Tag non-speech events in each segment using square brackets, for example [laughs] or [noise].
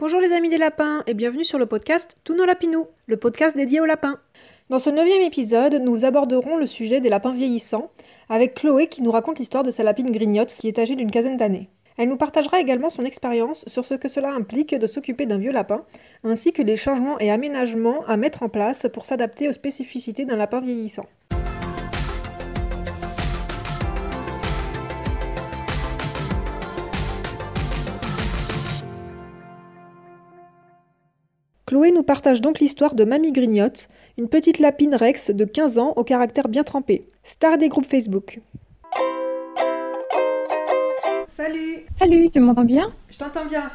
Bonjour les amis des lapins et bienvenue sur le podcast Tous nos lapinous, le podcast dédié aux lapins. Dans ce neuvième épisode, nous aborderons le sujet des lapins vieillissants avec Chloé qui nous raconte l'histoire de sa lapine grignote qui est âgée d'une quinzaine d'années. Elle nous partagera également son expérience sur ce que cela implique de s'occuper d'un vieux lapin, ainsi que les changements et aménagements à mettre en place pour s'adapter aux spécificités d'un lapin vieillissant. Chloé nous partage donc l'histoire de Mamie Grignotte, une petite lapine Rex de 15 ans au caractère bien trempé, star des groupes Facebook. Salut Salut, tu m'entends bien? Je t'entends bien.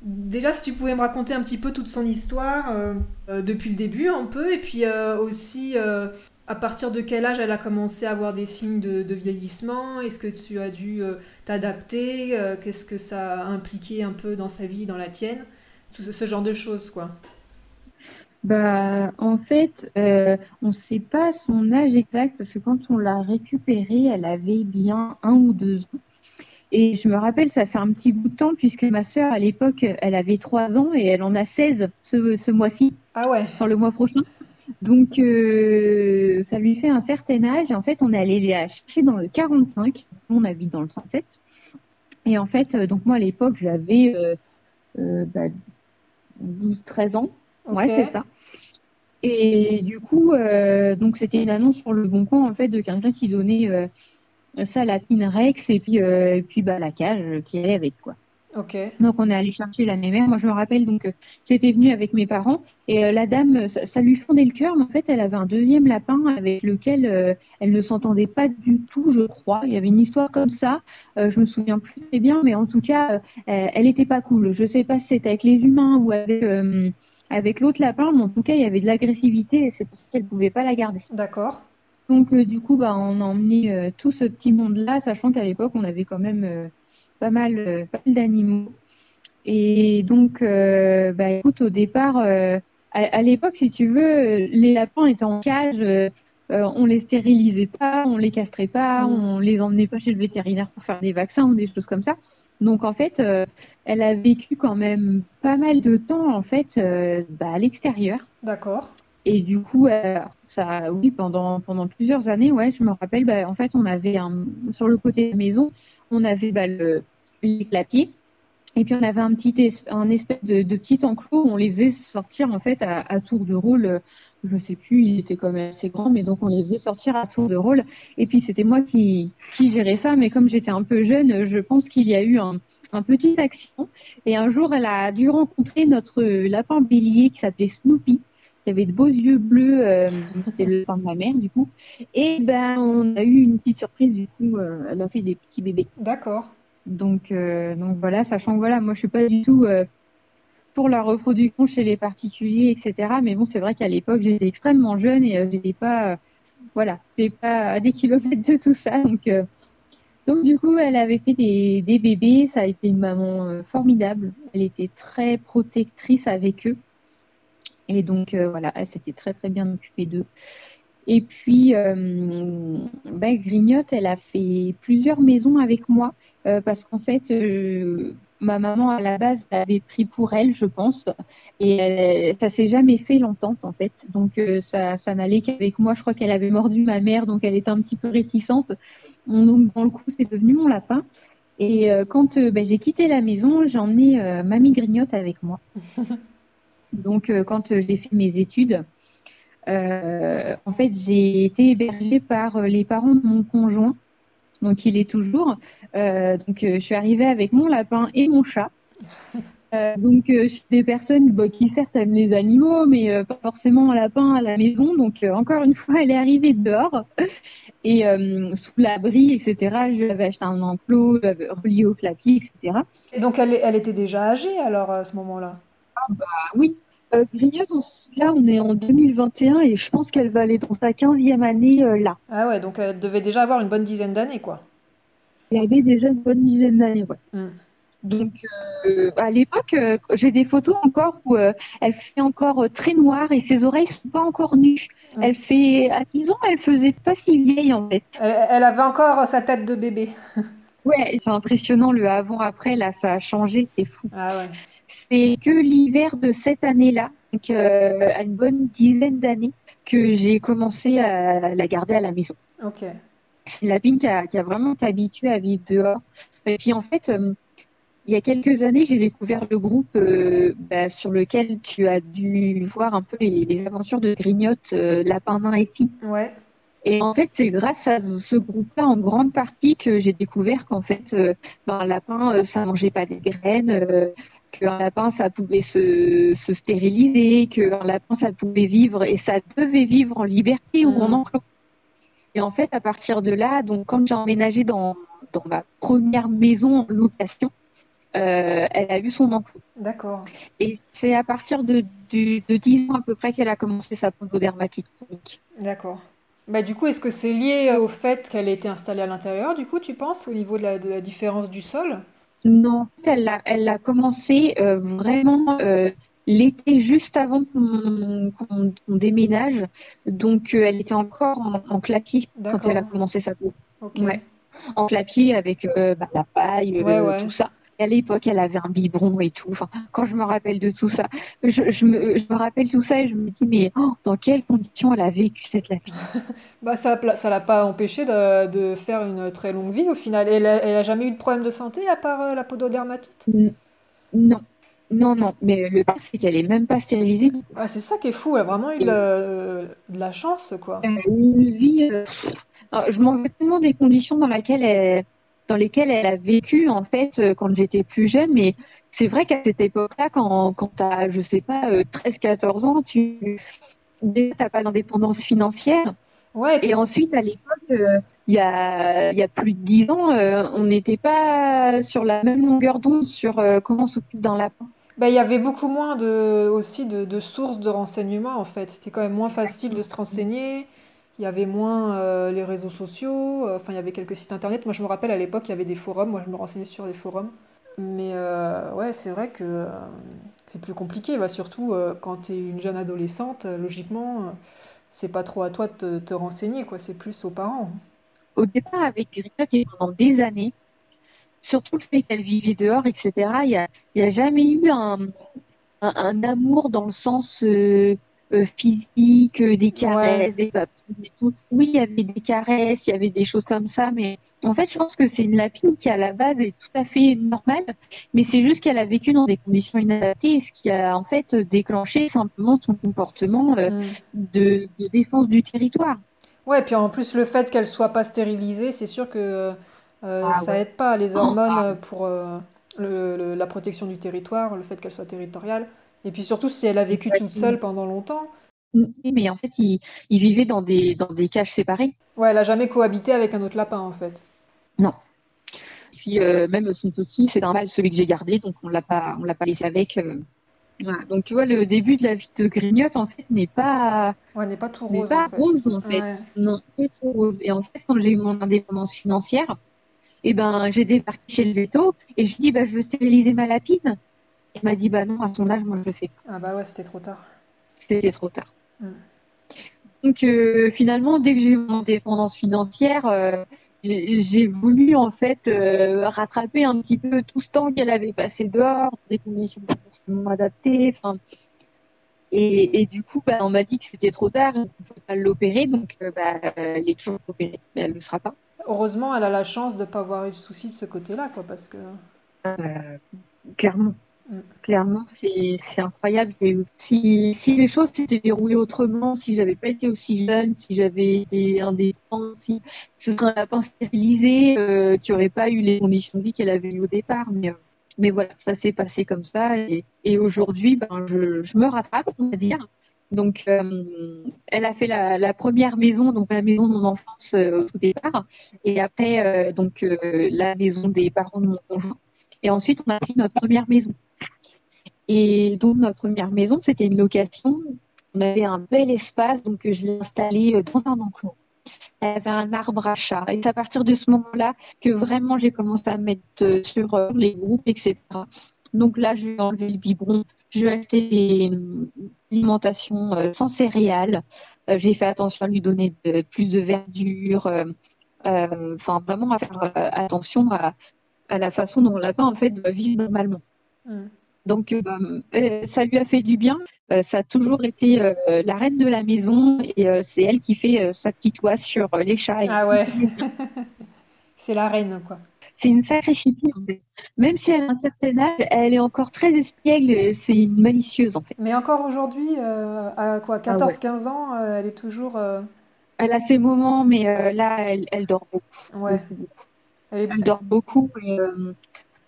Déjà, si tu pouvais me raconter un petit peu toute son histoire, euh, euh, depuis le début un peu, et puis euh, aussi à partir de quel âge elle a commencé à avoir des signes de, vieillissement? Est-ce que tu as dû t'adapter? Qu'est-ce que ça a impliqué un peu dans sa vie, dans la tienne? Ce, ce genre de choses, quoi. Bah, en fait, euh, on ne sait pas son âge exact parce que quand on l'a récupérée, elle avait bien un ou deux ans. Et je me rappelle, ça fait un petit bout de temps puisque ma sœur, à l'époque, elle avait trois ans et elle en a 16 ce, ce mois-ci. Ah ouais. Enfin, le mois prochain. Donc, euh, ça lui fait un certain âge. En fait, on est allé la chercher dans le 45. On habite dans le 37. Et en fait, euh, donc moi, à l'époque, j'avais euh, bah, 12-13 ans. Ouais, c'est ça. Et du coup, euh, donc c'était une annonce sur le Bon Coin en fait de quelqu'un qui donnait euh, ça à la Rex et puis euh, et puis bah la cage qui allait avec quoi. Ok. Donc on est allé chercher la mémère. Moi je me rappelle donc j'étais venue avec mes parents et la dame ça, lui fondait le cœur mais en fait elle avait un deuxième lapin avec lequel elle ne s'entendait pas du tout je crois. Il y avait une histoire comme ça. je me souviens plus très bien mais en tout cas elle était pas cool. Je sais pas si c'était avec les humains ou avec avec l'autre lapin, mais en tout cas, il y avait de l'agressivité et c'est pour ça qu'elle ne pouvait pas la garder. D'accord. Donc, euh, du coup, bah, on a emmené euh, tout ce petit monde-là, sachant qu'à l'époque, on avait quand même euh, pas mal, d'animaux. Et donc, bah, écoute, au départ, à, l'époque, si tu veux, les lapins étaient en cage. on les stérilisait pas, on les castrait pas, mmh. on les emmenait pas chez le vétérinaire pour faire des vaccins ou des choses comme ça. Donc en fait, euh, elle a vécu quand même pas mal de temps en fait euh, bah, à l'extérieur. D'accord. Et du coup, euh, ça, oui, pendant pendant plusieurs années, ouais, je me rappelle, bah, en fait, on avait un, sur le côté de la maison, on avait bah, le les clapiers. Et puis on avait un petit un espèce de, de, petit enclos où on les faisait sortir en fait à, tour de rôle. Je sais plus, il était quand même assez grand, mais donc on les faisait sortir à tour de rôle. Et puis c'était moi qui, qui gérais ça, mais comme j'étais un peu jeune, je pense qu'il y a eu un, un petit accident. Et un jour, elle a dû rencontrer notre lapin bélier qui s'appelait Snoopy qui avait de beaux yeux bleus, euh, c'était le lapin de ma mère du coup. Et ben on a eu une petite surprise du coup, euh, elle a fait des petits bébés. D'accord. Donc, euh, donc voilà, sachant que voilà, moi je suis pas du tout euh, pour la reproduction chez les particuliers, etc. Mais bon, c'est vrai qu'à l'époque j'étais extrêmement jeune et euh, j'étais pas, voilà, j'étais pas à des kilomètres de tout ça. Donc, du coup, elle avait fait des, bébés. Ça a été une maman formidable. Elle était très protectrice avec eux. Et donc voilà, elle s'était très très bien occupée d'eux. Et puis, euh, bah, Grignotte, elle a fait plusieurs maisons avec moi euh, parce qu'en fait, euh, ma maman à la base l'avait pris pour elle, je pense, et elle, ça s'est jamais fait l'entente en fait. Donc ça, ça n'allait qu'avec moi. Je crois qu'elle avait mordu ma mère, donc elle était un petit peu réticente. Donc dans le coup, c'est devenu mon lapin. Et quand bah, j'ai quitté la maison, j'ai emmené mamie Grignotte avec moi. [laughs] Donc quand j'ai fait mes études, en fait, j'ai été hébergée par euh, les parents de mon conjoint, donc il est toujours. Euh, donc, je suis arrivée avec mon lapin et mon chat. donc, des personnes bah, qui certes aiment les animaux, mais pas forcément un lapin à la maison. Donc, encore une fois, elle est arrivée dehors et sous l'abri, etc. Je lui avais acheté un enclos relié au clapier, etc. Et donc, elle, elle était déjà âgée alors à ce moment-là? Ah bah oui, euh, là, on est en 2021 et je pense qu'elle va aller dans sa 15e année euh, là. Ah ouais, donc elle devait déjà avoir une bonne dizaine d'années, quoi. Elle avait déjà une bonne dizaine d'années, ouais. Hmm. Donc, euh, à l'époque, euh, j'ai des photos encore où elle fait encore très noire et ses oreilles sont pas encore nues. Hmm. Elle fait, à 10 ans, elle faisait pas si vieille en fait. Elle, avait encore sa tête de bébé. [laughs] ouais, c'est impressionnant le avant-après, là, ça a changé, c'est fou. Ah ouais c'est que l'hiver de cette année-là, donc à une bonne dizaine d'années, que j'ai commencé à la garder à la maison. Ok. C'est une lapine qui a, qui a vraiment été habituée à vivre dehors. Et puis en fait, il y a quelques années, j'ai découvert le groupe euh, bah, sur lequel tu as dû voir un peu les, aventures de Grignotte, euh, Lapin nain et si. Ouais. Et en fait, c'est grâce à ce groupe-là, en grande partie, que j'ai découvert qu'en fait, euh, ben, un lapin, ça mangeait pas des graines, qu'un lapin, ça pouvait se, se stériliser, qu'un lapin, ça pouvait vivre et ça devait vivre en liberté ou en mm. enclos. Et en fait, à partir de là, donc quand j'ai emménagé dans, dans ma première maison en location, euh, elle a eu son enclos. D'accord. Et c'est à partir de, de, 10 ans à peu près qu'elle a commencé sa pondodermatite chronique. D'accord. Bah, du coup, est-ce que c'est lié au fait qu'elle ait été installée à l'intérieur, du coup, tu penses, au niveau de la, de la différence du sol? Non, elle a, elle a commencé euh, vraiment euh, l'été juste avant qu'on déménage. Donc, elle était encore en, en clapier quand elle a commencé sa peau. Ouais. En clapier avec bah, la paille, tout ça à l'époque, elle avait un biberon et tout. Enfin, quand je me rappelle de tout ça, je, me, rappelle tout ça et je me dis, mais oh, dans quelles conditions elle a vécu cette lapine? [laughs] Bah, Ça ne l'a pas empêché de, faire une très longue vie au final. Elle n'a jamais eu de problème de santé à part euh, la pododermatite? Non. Non, non, mais le pire, c'est qu'elle est même pas stérilisée. Ah, c'est ça qui est fou, elle a vraiment eu de la chance, quoi. Elle a eu une vie. Euh, je m'en veux tellement des conditions dans lesquelles elle, dans lesquelles elle a vécu en fait euh, quand j'étais plus jeune. Mais c'est vrai qu'à cette époque-là, quand, quand tu as, je sais pas, 13-14 euh, ans, tu n'as pas d'indépendance financière. Ouais, et, ensuite, à l'époque, euh, il y, a, y a plus de 10 ans, on n'était pas sur la même longueur d'onde sur comment s'occupe d'un lapin. Bah, il y avait beaucoup moins de, aussi de, de sources de renseignements en fait. C'était quand même moins facile de se renseigner il y avait moins euh, les réseaux sociaux, euh, enfin il y avait quelques sites internet. Moi je me rappelle à l'époque il y avait des forums, moi je me renseignais sur les forums. Mais euh, ouais, c'est vrai que c'est plus compliqué, bah, surtout quand tu es une jeune adolescente, logiquement, c'est pas trop à toi de te, renseigner, quoi, c'est plus aux parents. Au départ, avec Greta, pendant des années, surtout le fait qu'elle vivait dehors, etc., il n'y a, y a, jamais eu un, amour dans le sens euh, physique, euh, des caresses, des et tout. Oui, il y avait des caresses, il y avait des choses comme ça, mais en fait, je pense que c'est une lapine qui, à la base, est tout à fait normale, mais c'est juste qu'elle a vécu dans des conditions inadaptées, ce qui a en fait déclenché simplement son comportement euh, mm. de, défense du territoire. Ouais, puis en plus, le fait qu'elle soit pas stérilisée, c'est sûr que ah ça aide pas les hormones ah. pour la protection du territoire, le fait qu'elle soit territoriale. Et puis surtout, si elle a vécu toute seule pendant longtemps. Mais en fait, il, vivait dans des, dans des cages séparées. Ouais, elle a jamais cohabité avec un autre lapin, en fait. Non. Et puis, euh, même son petit, c'est normal, celui que j'ai gardé, donc on l'a pas, on l'a pas laissé avec. Euh. Donc, tu vois, le début de la vie de Grignotte, en fait, n'est pas. Ouais, n'est pas tout rose. pas en fait. rose, en fait. Non, pas tout rose. Et en fait, quand j'ai eu mon indépendance financière, eh ben, j'ai débarqué chez le veto et je lui dis, bah, je veux stériliser ma lapine. Il m'a dit bah non, à son âge, moi je le fais. Ah bah ouais, c'était trop tard. C'était trop tard. Mm. Donc euh, finalement, dès que j'ai eu mon indépendance financière, euh, j'ai voulu en fait euh, rattraper un petit peu tout ce temps qu'elle avait passé dehors, des conditions pas forcément adaptées. Et, et, du coup, bah, on m'a dit que c'était trop tard, il ne pouvait pas l'opérer, donc bah, elle est toujours opérée, mais elle ne le sera pas. Heureusement, elle a la chance de ne pas avoir eu de soucis de ce côté-là, quoi, parce que. clairement. Clairement, c'est incroyable. si, les choses s'étaient déroulées autrement, si j'avais pas été aussi jeune, si j'avais été indépendante, si ce serait un lapin stérilisé, euh, aurait pas eu les conditions de vie qu'elle avait eues au départ. Mais, euh, voilà, ça s'est passé comme ça. Et, aujourd'hui, ben, je, me rattrape, on va dire. Donc, euh, elle a fait la, première maison, donc la maison de mon enfance euh, au tout départ, et après, donc la maison des parents de mon conjoint. Et ensuite, on a pris notre première maison. Et donc, notre première maison, c'était une location. On avait un bel espace, donc je l'ai installé euh, dans un enclos. Elle avait un arbre à chat. Et c'est à partir de ce moment-là que vraiment j'ai commencé à mettre euh, sur euh, les groupes, etc. Donc là, je vais enlever le biberon, je vais acheter l'alimentation sans céréales. j'ai fait attention à lui donner plus de verdure. Enfin, vraiment à faire attention à, la façon dont le lapin en fait doit vivre normalement. Mmh. Donc, bah, ça lui a fait du bien. ça a toujours été la reine de la maison et c'est elle qui fait sa petite oie sur les chats. Ah ouais. [laughs] c'est la reine, quoi. C'est une sacrée chipie, en fait. Même si elle a un certain âge, elle est encore très espiègle. C'est une malicieuse, en fait. Mais encore aujourd'hui, à quoi 14-15 ah ans, elle est toujours. Elle a ses moments, mais là, elle, dort beaucoup. Ouais. Elle, dort beaucoup. Et,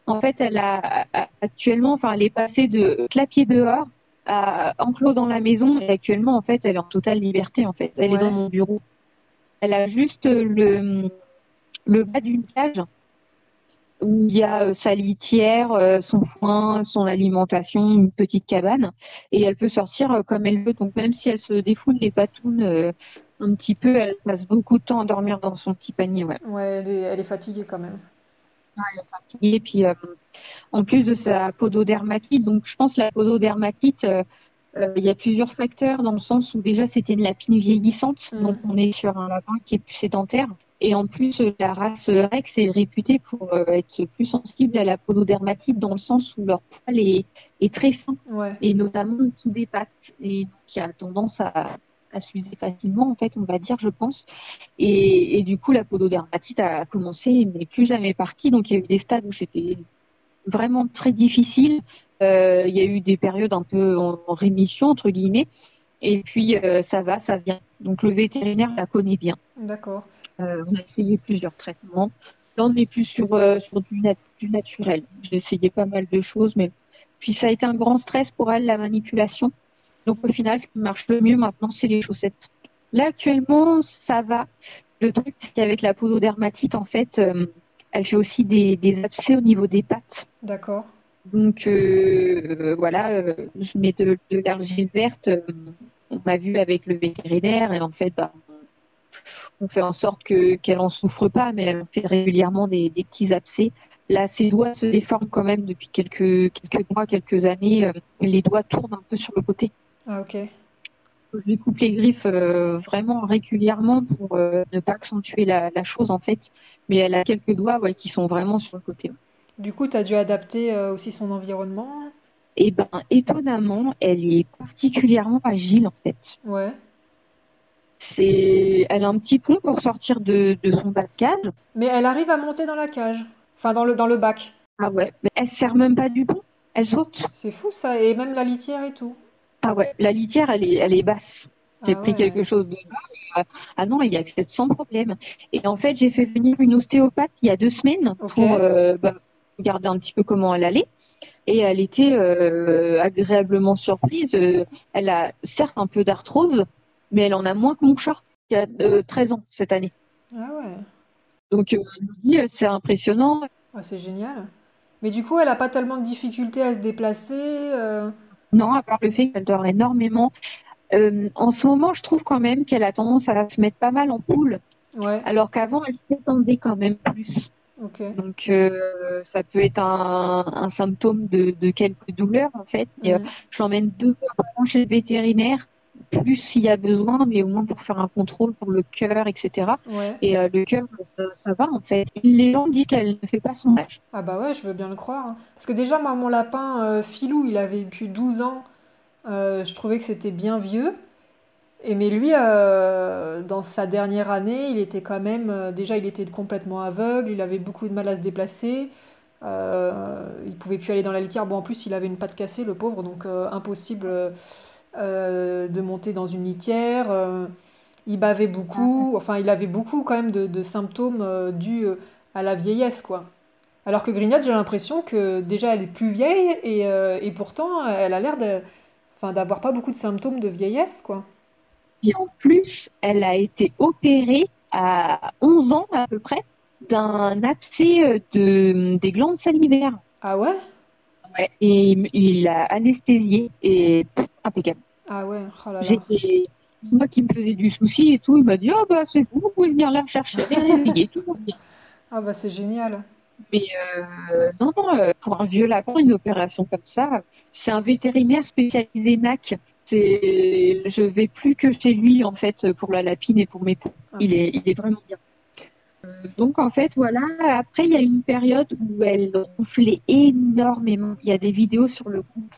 en fait, elle a actuellement, enfin, elle est passée de clapier dehors à enclos dans la maison et actuellement, en fait, elle est en totale liberté. En fait, elle est dans mon bureau. Elle a juste le, le bas d'une cage où il y a euh, sa litière, euh, son foin, son alimentation, une petite cabane, et elle peut sortir euh, comme elle veut. Donc même si elle se défoule les patounes un petit peu, elle passe beaucoup de temps à dormir dans son petit panier. Ouais, ouais elle, est, fatiguée quand même. Elle est fatiguée. Puis en plus de sa pododermatite, donc je pense la pododermatite, il y a plusieurs facteurs dans le sens où déjà c'était une lapine vieillissante, mm. donc on est sur un lapin qui est plus sédentaire. Et en plus, la race Rex est réputée pour euh, être plus sensible à la pododermatite dans le sens où leur poil est, très fin, et notamment sous des pattes, et qui a tendance à, s'user facilement, en fait, on va dire, je pense. Et, du coup, la pododermatite a commencé, et n'est plus jamais partie. Donc, il y a eu des stades où c'était vraiment très difficile. Euh, il y a eu des périodes un peu en, rémission, entre guillemets. Et puis, euh, ça va, ça vient. Donc, le vétérinaire la connaît bien. D'accord. Euh, on a essayé plusieurs traitements. Là, on n'est plus sur, euh, sur du, du naturel. J'ai essayé pas mal de choses, mais puis ça a été un grand stress pour elle, la manipulation. Donc au final, ce qui marche le mieux maintenant, c'est les chaussettes. Là, actuellement, ça va. Le truc, c'est qu'avec la pododermatite, en fait, euh, elle fait aussi des, des, abcès au niveau des pattes. D'accord. Donc voilà, je mets de, de l'argile verte. on a vu avec le vétérinaire et en fait, bah, on fait en sorte que qu'elle en souffre pas, mais elle fait régulièrement des, petits abcès. Là, ses doigts se déforment quand même depuis quelques quelques mois, quelques années. Euh, les doigts tournent un peu sur le côté. Ah ok. Je lui coupe les griffes euh, vraiment régulièrement pour euh, ne pas accentuer la, chose en fait. Mais elle a quelques doigts qui sont vraiment sur le côté. Du coup, tu as dû adapter aussi son environnement? Eh ben, étonnamment, elle est particulièrement agile en fait. Ouais elle a un petit pont pour sortir de, son bas de cage. Mais elle arrive à monter dans la cage, enfin dans le, dans le bac. Ah ouais, mais elle sert même pas du pont, elle saute. C'est fou ça, et même la litière et tout. Ah ouais, la litière elle est, elle est basse. J'ai ah pris quelque chose de bas. Euh, ah non, il y a accès sans problème. Et en fait, j'ai fait venir une ostéopathe il y a deux semaines pour euh, bah, regarder un petit peu comment elle allait. Et elle était euh, agréablement surprise. elle a certes un peu d'arthrose, mais elle en a moins que mon chat, qui a 13 ans cette année. Ah ouais. Donc, elle me dit, c'est impressionnant. Ah, c'est génial. Mais du coup, elle n'a pas tellement de difficultés à se déplacer Non, à part le fait qu'elle dort énormément. en ce moment, je trouve quand même qu'elle a tendance à se mettre pas mal en poule. Ouais. Alors qu'avant, elle s'étendait quand même plus. Okay. Donc, ça peut être un, symptôme de, quelques douleurs, en fait. Mhm. je l'emmène deux fois par an chez le vétérinaire plus s'il y a besoin, mais au moins pour faire un contrôle pour le cœur, etc. Et euh, le cœur, ça, va en fait. Les gens disent qu'elle ne fait pas son âge. Ah bah ouais, je veux bien le croire. Hein. Parce que déjà, moi, mon lapin, euh, Filou, il avait vécu 12 ans. Euh, je trouvais que c'était bien vieux. Et mais lui, dans sa dernière année, il était quand même... déjà, il était complètement aveugle, il avait beaucoup de mal à se déplacer. il pouvait plus aller dans la litière. Bon, en plus, il avait une patte cassée, le pauvre, donc impossible euh, de monter dans une litière. Euh, il bavait beaucoup, enfin il avait beaucoup quand même de, symptômes euh, dus à la vieillesse, quoi. Alors que Grignard, j'ai l'impression que déjà elle est plus vieille et, pourtant elle a l'air d'avoir pas beaucoup de symptômes de vieillesse, quoi. Et en plus, elle a été opérée à 11 ans à peu près d'un abcès de, des glandes salivaires. Ah ouais? Ouais, et il l'a anesthésié et impeccable. Ah ouais, oh J'étais moi qui me faisais du souci et tout, il m'a dit oh bah c'est vous, vous pouvez venir là me chercher, [laughs] réveiller, tout bien. Ah bah c'est génial. Mais euh, non, non, euh, pour un vieux lapin, une opération comme ça, c'est un vétérinaire spécialisé NAC. C'est, je vais plus que chez lui en fait pour la lapine et pour mes poux. Ah. Il est, il est vraiment bien. donc en fait, voilà. Après, il y a une période où elle ronflait énormément. Il y a des vidéos sur le groupe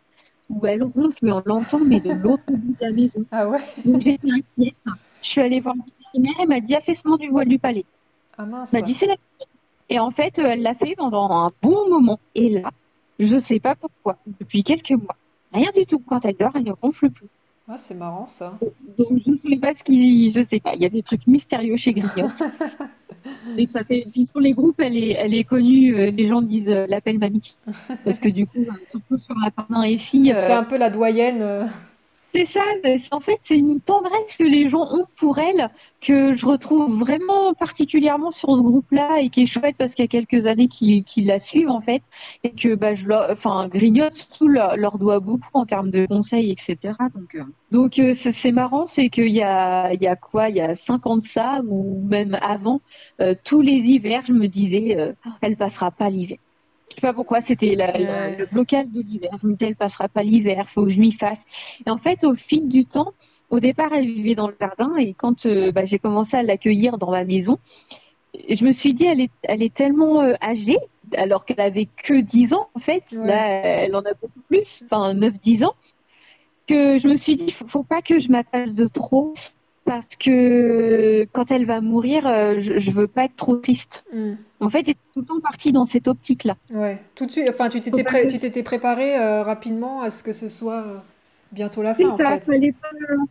où elle ronfle, mais on l'entend, mais de l'autre bout de la maison. Ah ouais Donc j'étais inquiète. Je suis allée voir le vétérinaire, elle m'a dit affaissement du voile du palais. Ah mince. Elle m'a dit c'est la Et en fait, elle l'a fait pendant un bon moment. Et là, je sais pas pourquoi, depuis quelques mois, rien du tout. Quand elle dort, elle ne ronfle plus. Ah, c'est marrant ça. Donc je sais pas ce qui, je sais pas. Il y a des trucs mystérieux chez Grignotte. [laughs] Et ça fait, puis sur les groupes, elle est, elle est connue. euh, les gens disent euh, l'appel mamie, parce que du coup, euh, surtout sur la part et ici, C'est un peu la doyenne. C'est ça. En fait, c'est une tendresse que les gens ont pour elle que je retrouve vraiment particulièrement sur ce groupe-là et qui est chouette parce qu'il y a quelques années qu'ils qu'ils la suivent en fait et que bah je enfin Grignotte surtout leur, doit beaucoup en termes de conseils etc. Donc euh, euh, c'est marrant, c'est qu'il y a y a quoi, il y a 50 ça ou même avant euh, tous les hivers je me disais elle passera pas l'hiver. Je sais pas pourquoi c'était Ouais. le blocage de l'hiver. Je me disais elle passera pas l'hiver, faut que je m'y fasse. Et en fait, au fil du temps, au départ, elle vivait dans le jardin et quand euh, bah, j'ai commencé à l'accueillir dans ma maison, je me suis dit, elle est, elle est tellement euh, âgée, alors qu'elle avait que 10 ans, en fait. Ouais. Là, elle en a beaucoup plus, enfin 9-10 ans, que je me suis dit, faut, faut pas que je m'attache de trop parce que quand elle va mourir, euh, je, je veux pas être trop triste. Hmm. En fait, j'étais tout le temps partie dans cette optique-là. Ouais, tout de suite. Enfin, tu t'étais pré- que- tu t'étais préparé euh, rapidement à ce que ce soit euh, bientôt la C'est fin, en ça, fait. fallait pas,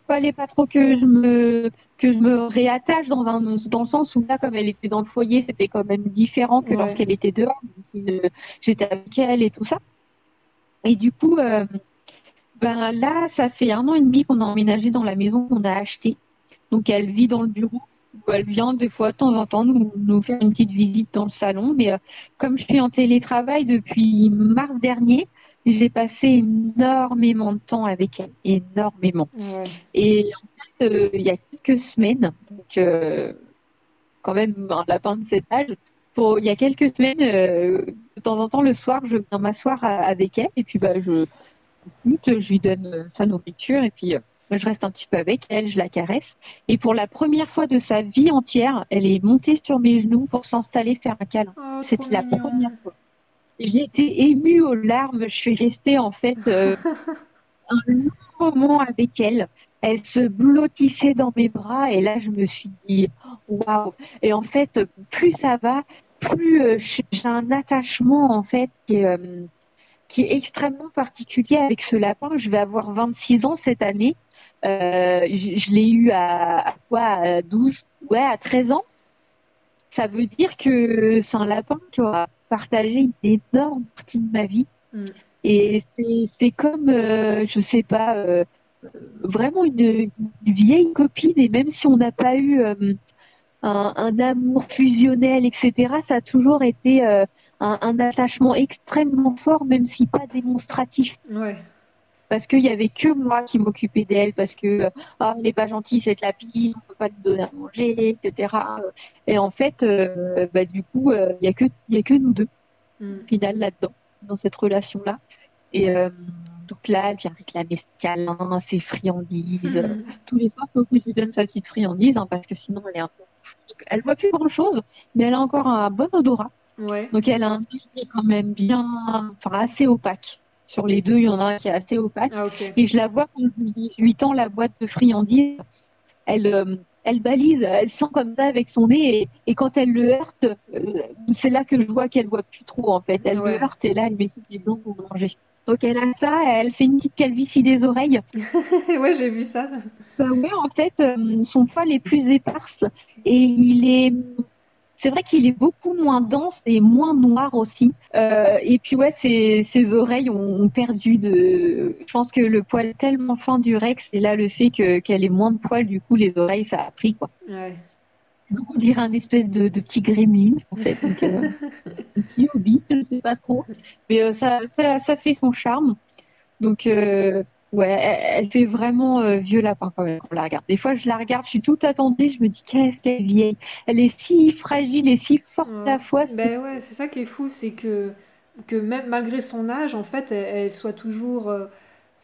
fallait pas trop que je me que je me réattache dans un dans le sens où là, comme elle était dans le foyer, c'était quand même différent que Ouais. lorsqu'elle était dehors, même si euh, j'étais avec elle et tout ça. Et du coup, euh, ben là, ça fait un an et demi qu'on a emménagé dans la maison qu'on a achetée. Donc elle vit dans le bureau. où Elle vient des fois de temps en temps nous, nous faire une petite visite dans le salon. Mais euh, comme je suis en télétravail depuis mars dernier, j'ai passé énormément de temps avec elle, énormément. Ouais. Et en fait, euh, il y a quelques semaines, donc euh, quand même un lapin de cet âge, pour, il y a quelques semaines, de temps en temps le soir, je viens m'asseoir avec elle et puis bah, je je lui donne sa nourriture et puis je reste un petit peu avec elle, je la caresse. Et pour la première fois de sa vie entière, elle est montée sur mes genoux pour s'installer, faire un câlin. Oh, C'était la mignon. première fois. J'ai été émue aux larmes. Je suis restée en fait euh, [laughs] un long moment avec elle. Elle se blottissait dans mes bras et là je me suis dit waouh. Et en fait, plus ça va, plus euh, j'ai un attachement en fait qui est, euh, qui est extrêmement particulier avec ce lapin. Je vais avoir 26 ans cette année. Euh, je je l'ai eu à, à quoi à 12 ouais à 13 ans. Ça veut dire que c'est un lapin qui aura partagé une énorme partie de ma vie. Mm. Et c'est comme, euh, je sais pas, euh, vraiment une, une vieille copine. Et même si on n'a pas eu euh, un, un amour fusionnel, etc., ça a toujours été un, un attachement extrêmement fort, même si pas démonstratif Ouais. Parce qu'il y avait que moi qui m'occupais d'elle, parce que ah, elle n'est pas gentille cette lapine, on peut pas lui donner à manger, etc. Et en fait, euh, bah, du coup, euh, il y a que il a que nous deux Hmm. au final là-dedans, dans cette relation-là. Et euh, donc là, elle vient réclamer ses câlins, ses friandises. Mhm. Tous les soirs, il faut que je lui donne sa petite friandise, hein, parce que sinon, elle est un peu. Donc, elle voit plus grand-chose, mais elle a encore un bon odorat. Ouais. Donc elle a un œil qui est quand même bien, enfin assez opaque. Sur les deux, il y en a un qui est assez opaque. Ah. Et je la vois quand je lui, tends la boîte de friandises, elle, euh, elle balise, elle sent comme ça avec son nez, et, et quand elle le heurte, euh, c'est là que je vois qu'elle voit plus trop en fait. Elle Ouais. le heurte et là, elle met ses pieds dedans pour manger. Donc elle a ça, elle fait une petite calvitie des oreilles. [laughs] ouais, j'ai vu ça. Bah ouais, en fait, euh, son poil est plus éparse et il est. C'est vrai qu'il est beaucoup moins dense et moins noir aussi. Euh, et puis ouais, ses, ses oreilles ont, ont perdu de. Je pense que le poil tellement fin du Rex et là le fait que qu'elle ait moins de poils, du coup les oreilles ça a pris quoi. Ouais. Donc on dirait un espèce de, de petit gremlin en fait, Donc, euh, [laughs] un petit hobbit, je sais pas trop, mais euh, ça, ça ça fait son charme. Donc ouais, elle, elle fait vraiment euh, vieux lapin quand même quand on la regarde. Des fois je la regarde, je suis toute attendrie, je me dis qu'est-ce qu'elle est vieille. Elle est si fragile et si forte à la fois. c'est- Ben ouais, c'est ça qui est fou, c'est que, que même malgré son âge, en fait, elle, elle soit toujours euh,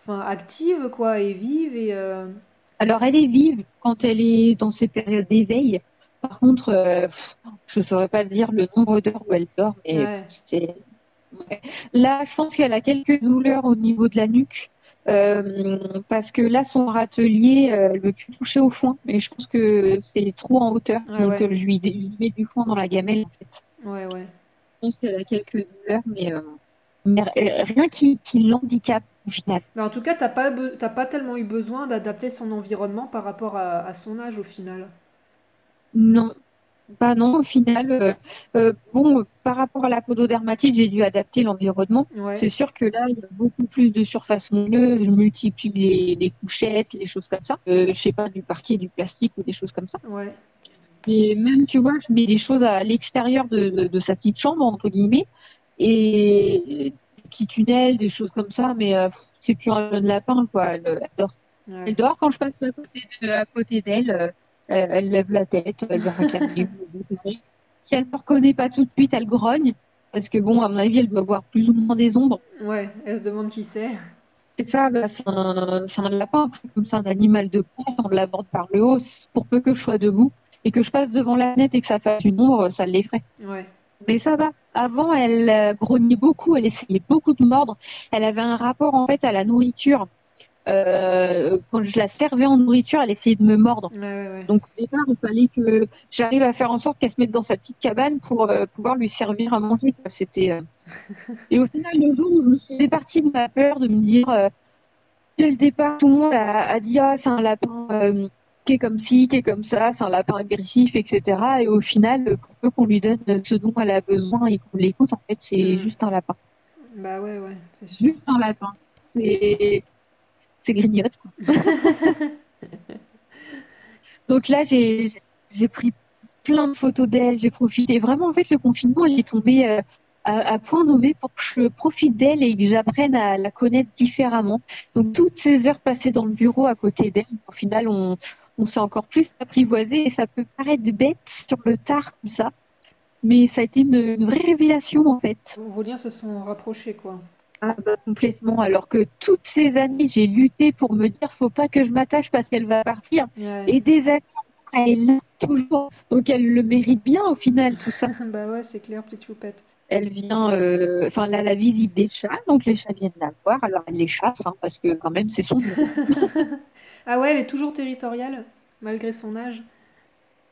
enfin, active, quoi, et vive, et... euh, Alors elle est vive quand elle est dans ses périodes d'éveil. par contre, je ne saurais pas dire le nombre d'heures où elle dort, mais. Là, je pense qu'elle a quelques douleurs au niveau de la nuque. Euh, parce que là, son râtelier, euh, elle veut plus toucher au foin, mais je pense que c'est trop en hauteur, donc je, lui, mets du foin dans la gamelle en fait. Ouais, ouais. Je pense qu'elle a quelques douleurs, mais, mais rien qui, qui l'handicape au final. Mais en tout cas, t'as pas, pas tellement eu besoin d'adapter son environnement par rapport à son âge au final. Non, bah non, au final, euh, euh, bon, par rapport à la pododermatite, j'ai dû adapter l'environnement. C'est sûr que là, il y a beaucoup plus de surface moelleuse, je multiplie les, couchettes, les choses comme ça. Euh, je sais pas, du parquet, du plastique ou des choses comme ça. Ouais. Et même, tu vois, je mets des choses à l'extérieur de, sa petite chambre, entre guillemets, et des petits tunnels, des choses comme ça, mais c'est plus un jeune lapin, quoi. Elle, dort. Elle dort quand je passe à côté d'elle elle, lève la tête, elle va réclamer. [laughs] si elle ne me reconnaît pas tout de suite, elle grogne. Parce que, bon, à mon avis, elle doit voir plus ou moins des ombres. Ouais, elle se demande qui c'est. C'est ça, bah, c'est un, un, lapin, comme c'est un animal de poids, on l'aborde par le haut, pour peu que je sois debout et que je passe devant la nette et que ça fasse une ombre, ça l'effraie. Ouais. Mais ça va. Avant, elle euh, grognait beaucoup, elle essayait beaucoup de mordre. Elle avait un rapport en fait à la nourriture euh, quand je la servais en nourriture, elle essayait de me mordre. Donc au départ, il fallait que j'arrive à faire en sorte qu'elle se mette dans sa petite cabane pour euh, pouvoir lui servir à manger. C'était. Euh, et au final, le jour où je me suis départie de ma peur, de me dire dès le départ, tout le monde a, dit ah c'est un lapin qui est comme ci, qui est comme ça, c'est un lapin agressif, etc. Et au final, pour peu qu'on lui donne ce dont elle a besoin et qu'on l'écoute, en fait, c'est mm. juste un lapin. Bah ouais, ouais. Juste un lapin. C'est c'est grignote. [laughs] Donc là, j'ai pris plein de photos d'elle, j'ai profité. Vraiment, en fait, le confinement, elle est tombée euh, à, point nommé pour que je profite d'elle et que j'apprenne à la connaître différemment. Donc, toutes ces heures passées dans le bureau à côté d'elle, au final, on, s'est encore plus apprivoisé et ça peut paraître bête sur le tard comme ça. Mais ça a été une, une vraie révélation, en fait. Vos liens se sont rapprochés, quoi. Ah bah, complètement. Alors que toutes ces années, j'ai lutté pour me dire faut pas que je m'attache parce qu'elle va partir. Et des années, elle est toujours. Donc elle le mérite bien au final, tout ça. [laughs] bah ouais, c'est clair, petite choupette. Elle vient, euh, enfin là, la visite des chats, donc les chats viennent la voir. Alors elle les chasse hein, parce que quand même c'est son. [laughs] ah ouais, elle est toujours territoriale malgré son âge.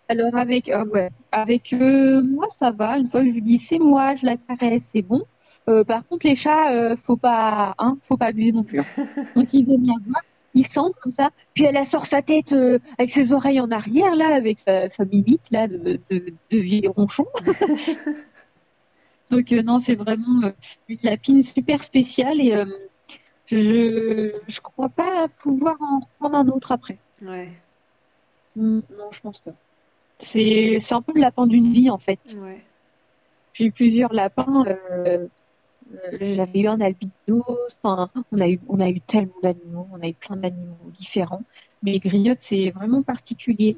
Alors avec, ah ouais, avec euh, moi ça va. Une fois que je lui dis c'est moi, je la caresse, c'est bon. Euh, par contre, les chats, euh, faut pas, hein, faut pas abuser non plus. Hein. [laughs] Donc ils viennent la voir, ils sentent comme ça, puis elle sort sa tête euh, avec ses oreilles en arrière là, avec sa, mimique là de, de, vieil ronchon. [laughs] Donc non, c'est vraiment une lapine super spéciale et je je crois pas pouvoir en reprendre un autre après. Ouais. Hmm, non, je pense pas. C'est c'est un peu le lapin d'une vie en fait. Ouais. J'ai eu plusieurs lapins. Euh, j'avais eu un albino, enfin, on a eu, on a eu tellement d'animaux, on a eu plein d'animaux différents, mais griotte c'est vraiment particulier.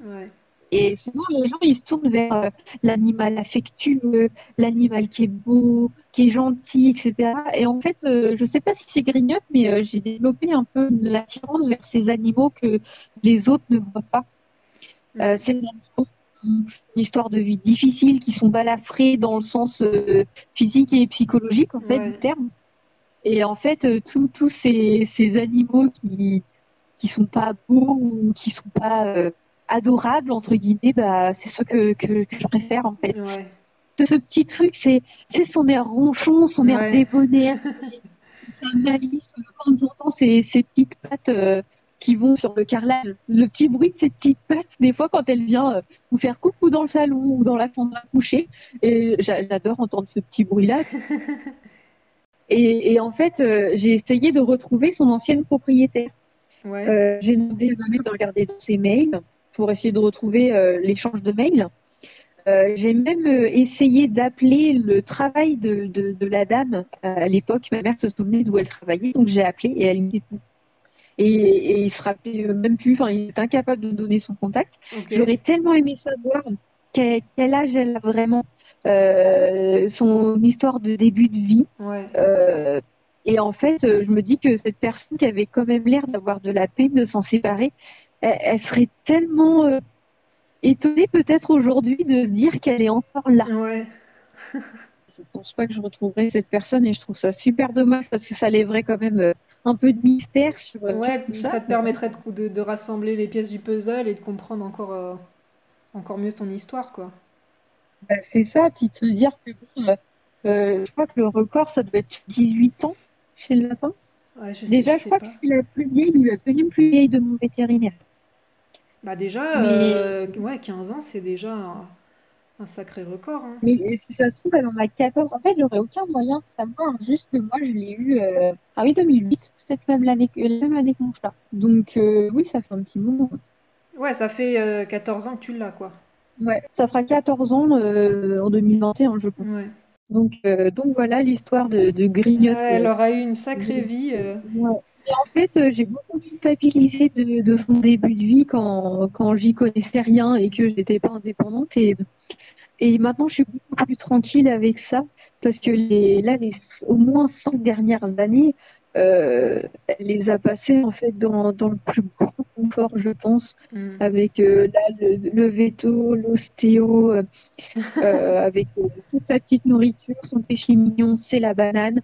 Et souvent, les gens, ils se tournent vers euh, l'animal affectueux, l'animal qui est beau, qui est gentil, etc. Et en fait, euh, je ne sais pas si c'est grignote, mais j'ai développé un peu l'attirance vers ces animaux que les autres ne voient pas. Mm. ces animaux une histoire de vie difficile, qui sont balafrés dans le sens euh, physique et psychologique en fait du terme. Et en fait, euh, tous ces, ces, animaux qui qui sont pas beaux ou qui sont pas euh, adorables entre guillemets, bah c'est ce que, que, je préfère en fait. Ce petit truc, c'est c'est son air ronchon, son air débonnaire, [laughs] sa malice. Quand j'entends ces, ces petites pattes qui vont sur le carrelage. Le petit bruit de cette petite patte, des fois quand elle vient euh, vous faire coucou dans le salon ou dans la chambre à coucher, et j'adore entendre ce petit bruit-là. [laughs] et, en fait, euh, j'ai essayé de retrouver son ancienne propriétaire. Euh, j'ai demandé à ma mère de regarder dans ses mails pour essayer de retrouver l'échange de mails. j'ai même essayé d'appeler le travail de, de la dame à l'époque. Ma mère se souvenait d'où elle travaillait, donc j'ai appelé et elle dit et, il se rappelait même plus, enfin, il est incapable de me donner son contact. J'aurais tellement aimé savoir quel, âge elle a vraiment, euh, son histoire de début de vie. Euh, et en fait, euh, je me dis que cette personne qui avait quand même l'air d'avoir de la peine de s'en séparer, elle, serait tellement étonnée peut-être aujourd'hui de se dire qu'elle est encore là. Ouais. [laughs] je pense pas que je retrouverai cette personne et je trouve ça super dommage parce que ça lèverait quand même euh, un peu de mystère sur, euh, Ouais, tout ça, ça. te permettrait de, de- rassembler les pièces du puzzle et de comprendre encore, euh, encore mieux son histoire, quoi. Bah, c'est ça, puis de se dire que bon, euh, je crois que le record, ça doit être 18 ans chez le lapin. Ouais, je sais, Déjà, je crois pas. que c'est la plus vieille ou la deuxième plus vieille de mon vétérinaire. Bah déjà, Mais- euh, ouais, 15 ans, c'est déjà un, sacré record, hein. Mais si ça se trouve, elle en a 14. En fait, j'aurais aucun moyen de savoir, juste que moi, je l'ai eu, euh, ah oui, 2008, peut-être même l'année, que- année que mon chat. Donc, euh, oui, ça fait un petit moment. Ouais, ça fait euh, 14 ans que tu l'as, quoi. Ouais, ça fera 14 ans euh, en 2021, je pense. Ouais. Donc, euh, donc voilà l'histoire de, de Grignotte. Ouais, elle euh, aura eu une sacrée vie. euh. ouais. Et en fait, euh, j'ai beaucoup culpabilisé de, de son début de vie quand, quand j'y connaissais rien et que j'étais pas indépendante. Et, et maintenant, je suis beaucoup plus tranquille avec ça parce que les, là, les au moins cinq dernières années, euh, elle les a passées en fait dans, dans le plus grand confort, je pense, Mm. avec euh, là, le, le veto, l'ostéo, euh, [laughs] avec toute sa petite nourriture, son péché mignon, c'est la banane.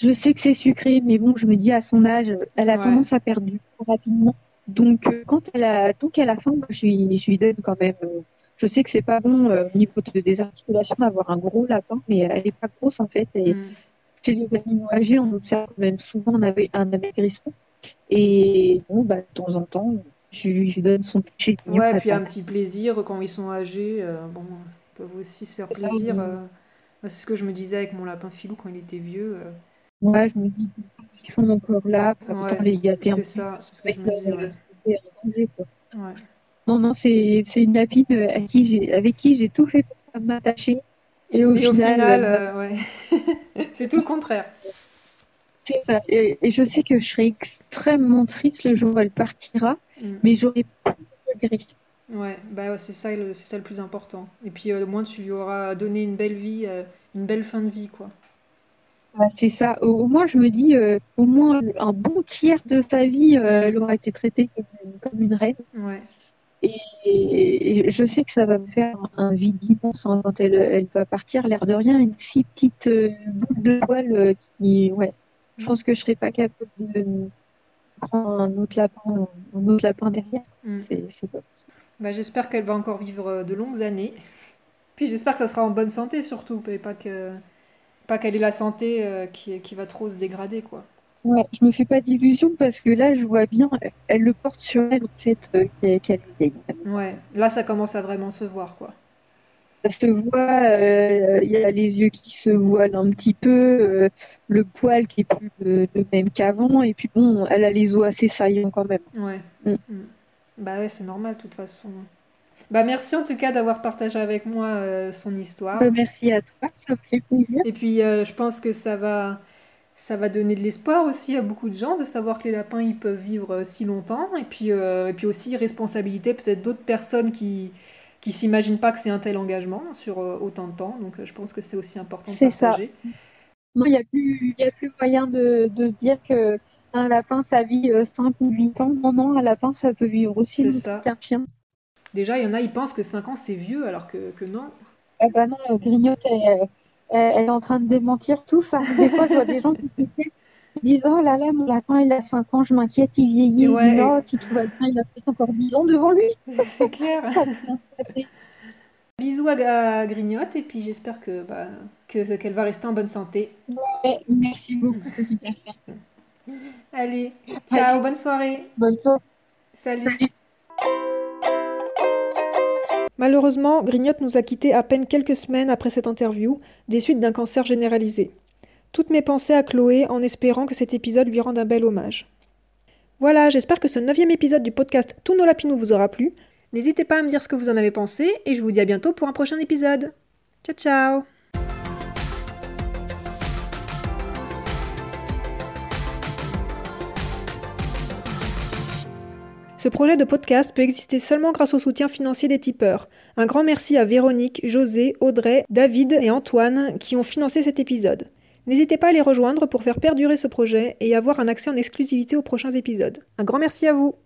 Je sais que c'est sucré, mais bon, je me dis à son âge, elle a Ouais. tendance à perdre du poids rapidement. Donc, euh, quand elle a, tant qu'elle a faim, je lui, je lui donne quand même. euh, je sais que c'est pas bon euh, au niveau de- des articulations d'avoir un gros lapin, mais elle est pas grosse en fait. Et Mm. chez les animaux âgés, on observe quand même souvent un, ave- un amaigrissement. Et bon, bah, de temps en temps, je lui donne son mignon. Ouais, puis un petit plaisir quand ils sont âgés. euh, bon, ils peuvent aussi se faire plaisir. euh. Moi, C'est ce que je me disais avec mon lapin filou quand il était vieux. euh. Ouais, je me dis qu'ils sont encore là, pas Ouais, autant les gâter un c'est peu, ça, c'est ce que je me dis, leur ouais. santé en danger, quoi. Ouais. Non, non, c'est une lapine euh, à qui j'ai, avec qui j'ai tout fait pour m'attacher. Et au Et final, m'a- euh, ouais. [laughs] c'est tout le contraire. c'est ça. Et, et je sais que je serai extrêmement triste le jour où elle partira, Mm. mais j'aurai pas de regret. Ouais, bah ouais, c'est ça, le- c'est ça le plus important. Et puis euh, au moins tu lui auras donné une belle vie, euh, une belle fin de vie, quoi. Ah, c'est ça. Au, moins, je me dis, euh, au moins un bon tiers de sa vie, euh, elle aura été traitée comme une, comme une reine. Ouais. Et, et je sais que ça va me faire un vide immense hein, quand elle, elle va partir, l'air de rien, une si petite euh, boule de poil qui, ouais, je pense que je serais pas capable de prendre un autre lapin, un autre lapin derrière. Mm. C'est, c'est pas possible. Bah, j'espère qu'elle va encore vivre de longues années. Puis j'espère que ça sera en bonne santé surtout, et pas que pas qu'elle ait la santé euh, qui, qui va trop se dégrader, quoi. Ouais, je me fais pas d'illusions parce que là, je vois bien, elle le porte sur elle, en fait, euh, qu'elle est vieille. Ouais, là ça commence à vraiment se voir, quoi. Ça se voit, euh, il y a les yeux qui se voilent un petit peu, euh, le poil qui est plus le, le même qu'avant, et puis bon, elle a les os assez saillants quand même. Ouais. Mm. Mm. Bah ouais, c'est normal de toute façon. Bah merci en tout cas d'avoir partagé avec moi euh, son histoire. Bah, merci à toi, ça me fait plaisir. Et puis euh, je pense que ça va ça va donner de l'espoir aussi à beaucoup de gens de savoir que les lapins ils peuvent vivre euh, si longtemps et puis euh, et puis aussi responsabilité peut-être d'autres personnes qui qui s'imaginent pas que c'est un tel engagement sur autant de temps. Donc je pense que c'est aussi important de C'est ça. partager. Moi, il n'y a plus, y a plus moyen de, de se dire que un lapin, ça vit euh, 5 ou 8 ans. Non, non, un lapin, ça peut vivre aussi longtemps qu'un chien. Déjà, il y en a, ils pensent que 5 ans c'est vieux alors que, que non. Ah bah non, euh, Grignotte, elle, elle- est en train de démentir tout ça. Des fois, je vois des gens qui s'inquiètent, qui disent Oh là là, mon lapin, il a 5 ans, je m'inquiète, il vieillit. Ouais. Tout va bien, il a peut-être encore 10 ans devant lui. [laughs] C'est clair. Bisous à, Grignotte et puis j'espère que bah, que qu'elle va rester en bonne santé. Ouais, merci beaucoup, c'est super ça. Allez, ciao, bonne soirée. Bonne soirée. Salut. Malheureusement, Grignotte nous a quittés à peine quelques semaines après cette interview, des suites d'un cancer généralisé. Toutes mes pensées à Chloé en espérant que cet épisode lui rende un bel hommage. Voilà, j'espère que ce neuvième épisode du podcast Tous nos lapinous vous aura plu. N'hésitez pas à me dire ce que vous en avez pensé et je vous dis à bientôt pour un prochain épisode. Ciao ciao Ce projet de podcast peut exister seulement grâce au soutien financier des tipeurs. Un grand merci à Véronique, José, Audrey, David et Antoine qui ont financé cet épisode. N'hésitez pas à les rejoindre pour faire perdurer ce projet et avoir un accès en exclusivité aux prochains épisodes. Un grand merci à vous